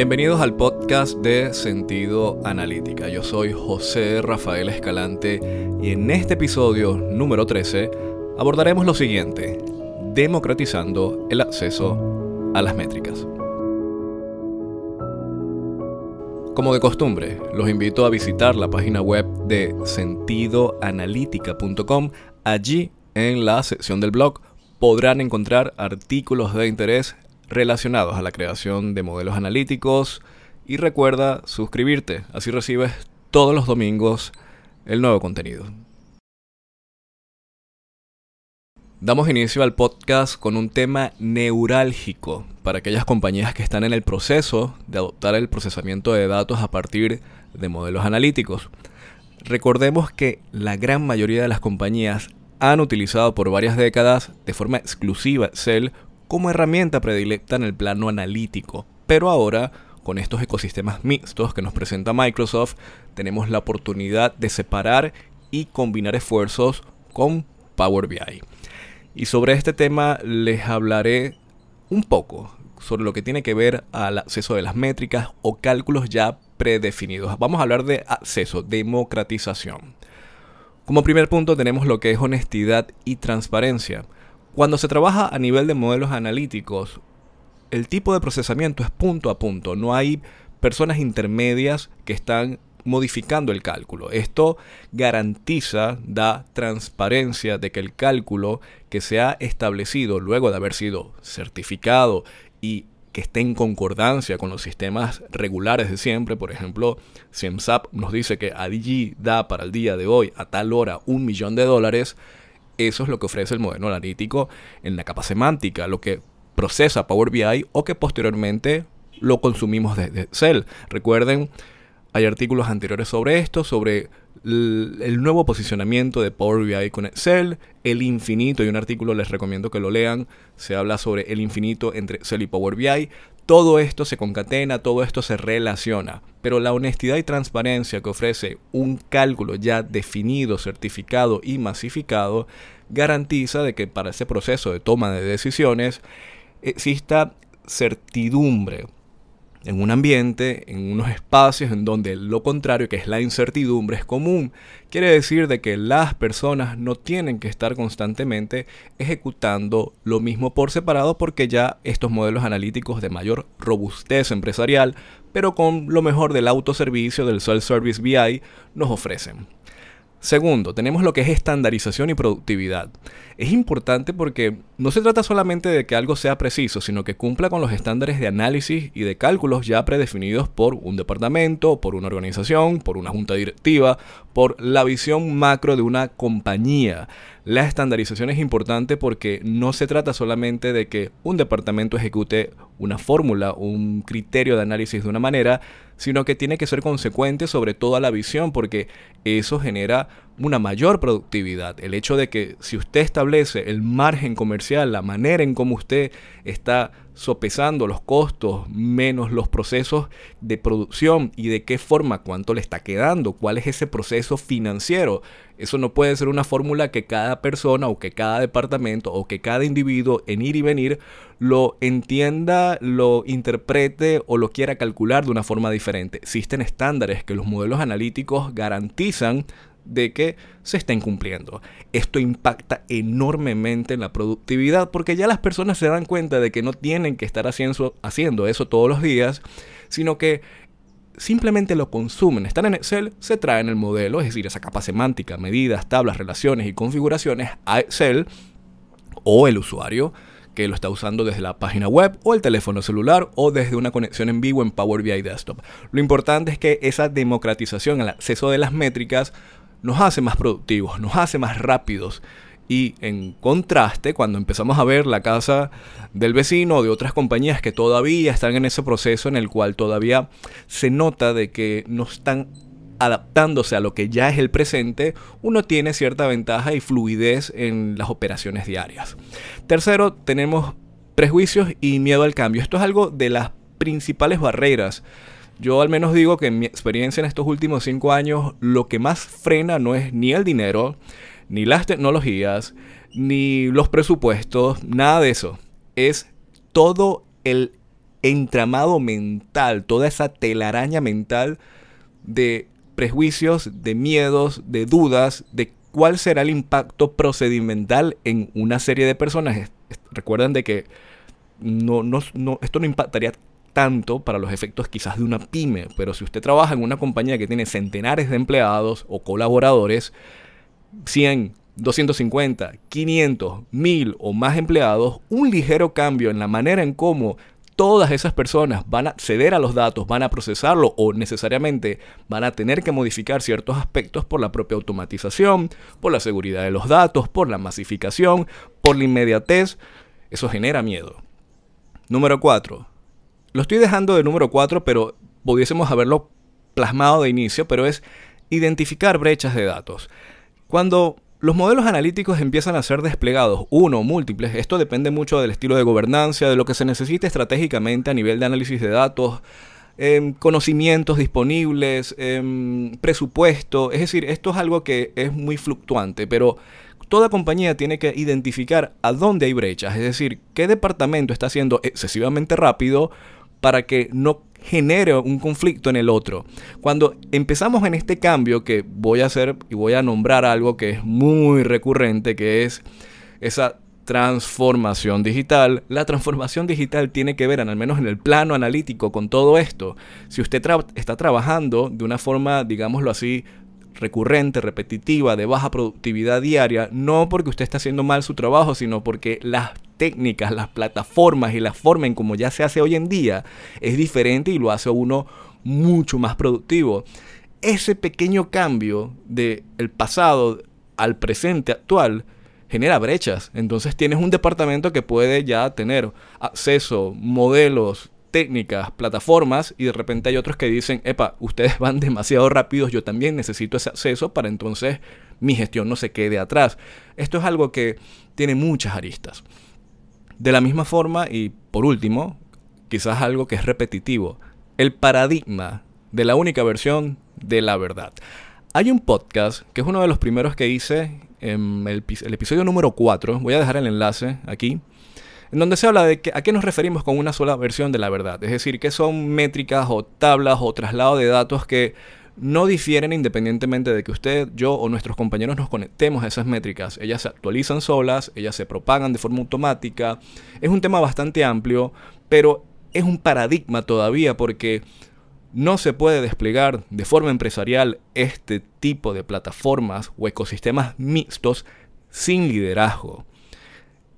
Bienvenidos al podcast de Sentido Analítica. Yo soy José Rafael Escalante y en este episodio número 13 abordaremos lo siguiente, democratizando el acceso a las métricas. Como de costumbre, los invito a visitar la página web de sentidoanalítica.com. Allí, en la sección del blog, podrán encontrar artículos de interés relacionados a la creación de modelos analíticos y recuerda suscribirte, así recibes todos los domingos el nuevo contenido. Damos inicio al podcast con un tema neurálgico para aquellas compañías que están en el proceso de adoptar el procesamiento de datos a partir de modelos analíticos. Recordemos que la gran mayoría de las compañías han utilizado por varias décadas de forma exclusiva Excel como herramienta predilecta en el plano analítico. Pero ahora, con estos ecosistemas mixtos que nos presenta Microsoft, tenemos la oportunidad de separar y combinar esfuerzos con Power BI. Y sobre este tema les hablaré un poco sobre lo que tiene que ver al acceso de las métricas o cálculos ya predefinidos. Vamos a hablar de acceso, democratización. Como primer punto tenemos lo que es honestidad y transparencia. Cuando se trabaja a nivel de modelos analíticos, el tipo de procesamiento es punto a punto. No hay personas intermedias que están modificando el cálculo. Esto garantiza, da transparencia de que el cálculo que se ha establecido luego de haber sido certificado y que esté en concordancia con los sistemas regulares de siempre. Por ejemplo, si SAP nos dice que allí da para el día de hoy a tal hora un millón de dólares, eso es lo que ofrece el modelo analítico en la capa semántica, lo que procesa Power BI o que posteriormente lo consumimos desde Excel. Recuerden, hay artículos anteriores sobre esto, sobre el nuevo posicionamiento de Power BI con Excel, el infinito, y un artículo les recomiendo que lo lean, se habla sobre el infinito entre Excel y Power BI. Todo esto se concatena, todo esto se relaciona, pero la honestidad y transparencia que ofrece un cálculo ya definido, certificado y masificado garantiza de que para ese proceso de toma de decisiones exista certidumbre, en un ambiente, en unos espacios en donde lo contrario, que es la incertidumbre, es común. Quiere decir de que las personas no tienen que estar constantemente ejecutando lo mismo por separado porque ya estos modelos analíticos de mayor robustez empresarial, pero con lo mejor del autoservicio del self-service BI, nos ofrecen. Segundo, tenemos lo que es estandarización y productividad. Es importante porque no se trata solamente de que algo sea preciso, sino que cumpla con los estándares de análisis y de cálculos ya predefinidos por un departamento, por una organización, por una junta directiva, por la visión macro de una compañía. La estandarización es importante porque no se trata solamente de que un departamento ejecute una fórmula, un criterio de análisis de una manera, sino que tiene que ser consecuente sobre toda la visión porque eso genera una mayor productividad. El hecho de que si usted establece el margen comercial, la manera en cómo usted está sopesando los costos menos los procesos de producción y de qué forma, cuánto le está quedando, cuál es ese proceso financiero. Eso no puede ser una fórmula que cada persona o que cada departamento o que cada individuo en ir y venir lo entienda, lo interprete o lo quiera calcular de una forma diferente. Existen estándares que los modelos analíticos garantizan de que se estén cumpliendo. Esto impacta enormemente en la productividad porque ya las personas se dan cuenta de que no tienen que estar haciendo, haciendo eso todos los días, sino que simplemente lo consumen. Están en Excel, se traen el modelo, es decir, esa capa semántica, medidas, tablas, relaciones y configuraciones a Excel o el usuario que lo está usando desde la página web o el teléfono celular o desde una conexión en vivo en Power BI Desktop. Lo importante es que esa democratización al acceso de las métricas nos hace más productivos, nos hace más rápidos. Y en contraste, cuando empezamos a ver la casa del vecino o de otras compañías que todavía están en ese proceso en el cual todavía se nota de que no están adaptándose a lo que ya es el presente, uno tiene cierta ventaja y fluidez en las operaciones diarias. Tercero, tenemos prejuicios y miedo al cambio. Esto es algo de las principales barreras yo al menos digo que en mi experiencia en estos últimos cinco años, lo que más frena no es ni el dinero, ni las tecnologías, ni los presupuestos, nada de eso. Es todo el entramado mental, toda esa telaraña mental de prejuicios, de miedos, de dudas, de cuál será el impacto procedimental en una serie de personas. Recuerden de que no, no, esto no impactaría tanto para los efectos quizás de una pyme, pero si usted trabaja en una compañía que tiene centenares de empleados o colaboradores, 100, 250, 500, 1000 o más empleados, un ligero cambio en la manera en cómo todas esas personas van a acceder a los datos, van a procesarlo o necesariamente van a tener que modificar ciertos aspectos por la propia automatización, por la seguridad de los datos, por la masificación, por la inmediatez, eso genera miedo. Número 4. Lo estoy dejando de número 4, pero pudiésemos haberlo plasmado de inicio, pero es identificar brechas de datos. Cuando los modelos analíticos empiezan a ser desplegados, uno o múltiples, esto depende mucho del estilo de gobernancia, de lo que se necesite estratégicamente a nivel de análisis de datos, em, conocimientos disponibles, em, presupuesto, es decir, esto es algo que es muy fluctuante, pero toda compañía tiene que identificar a dónde hay brechas, es decir, qué departamento está siendo excesivamente rápido para que no genere un conflicto en el otro. Cuando empezamos en este cambio que voy a hacer y voy a nombrar algo que es muy recurrente, que es esa transformación digital. La transformación digital tiene que ver, al menos en el plano analítico, con todo esto. Si usted está trabajando de una forma, digámoslo así, recurrente, repetitiva, de baja productividad diaria, no porque usted está haciendo mal su trabajo, sino porque las técnicas, las plataformas y la forma en como ya se hace hoy en día es diferente y lo hace a uno mucho más productivo. Ese pequeño cambio del el pasado al presente actual genera brechas. Entonces tienes un departamento que puede ya tener acceso, modelos, técnicas, plataformas y de repente hay otros que dicen, epa, ustedes van demasiado rápidos, yo también necesito ese acceso para entonces mi gestión no se quede atrás. Esto es algo que tiene muchas aristas. De la misma forma, y por último, quizás algo que es repetitivo, el paradigma de la única versión de la verdad. Hay un podcast que es uno de los primeros que hice en el, el episodio número 4, voy a dejar el enlace aquí, en donde se habla de que, a qué nos referimos con una sola versión de la verdad. Es decir, que son métricas o tablas o traslado de datos que no difieren independientemente de que usted, yo o nuestros compañeros nos conectemos a esas métricas. Ellas se actualizan solas, ellas se propagan de forma automática. Es un tema bastante amplio, pero es un paradigma todavía porque no se puede desplegar de forma empresarial este tipo de plataformas o ecosistemas mixtos sin liderazgo.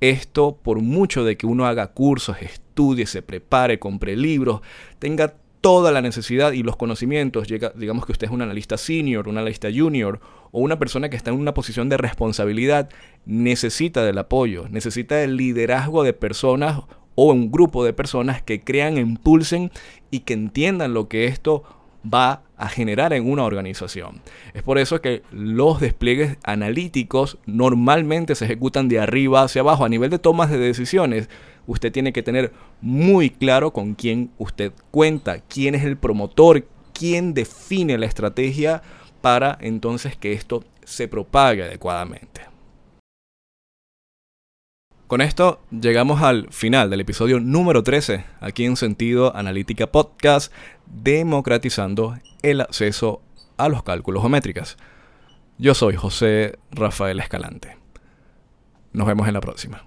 Esto por mucho de que uno haga cursos, estudie, se prepare, compre libros, tenga toda la necesidad y los conocimientos, digamos que usted es un analista senior, un analista junior o una persona que está en una posición de responsabilidad, necesita del apoyo, necesita del liderazgo de personas o un grupo de personas que crean, impulsen y que entiendan lo que esto va a generar en una organización. Es por eso que los despliegues analíticos normalmente se ejecutan de arriba hacia abajo. A nivel de tomas de decisiones, usted tiene que tener muy claro con quién usted cuenta, quién es el promotor, quién define la estrategia para entonces que esto se propague adecuadamente. Con esto llegamos al final del episodio número 13, aquí en Sentido Analítica Podcast, democratizando el acceso a los cálculos geométricas. Yo soy José Rafael Escalante. Nos vemos en la próxima.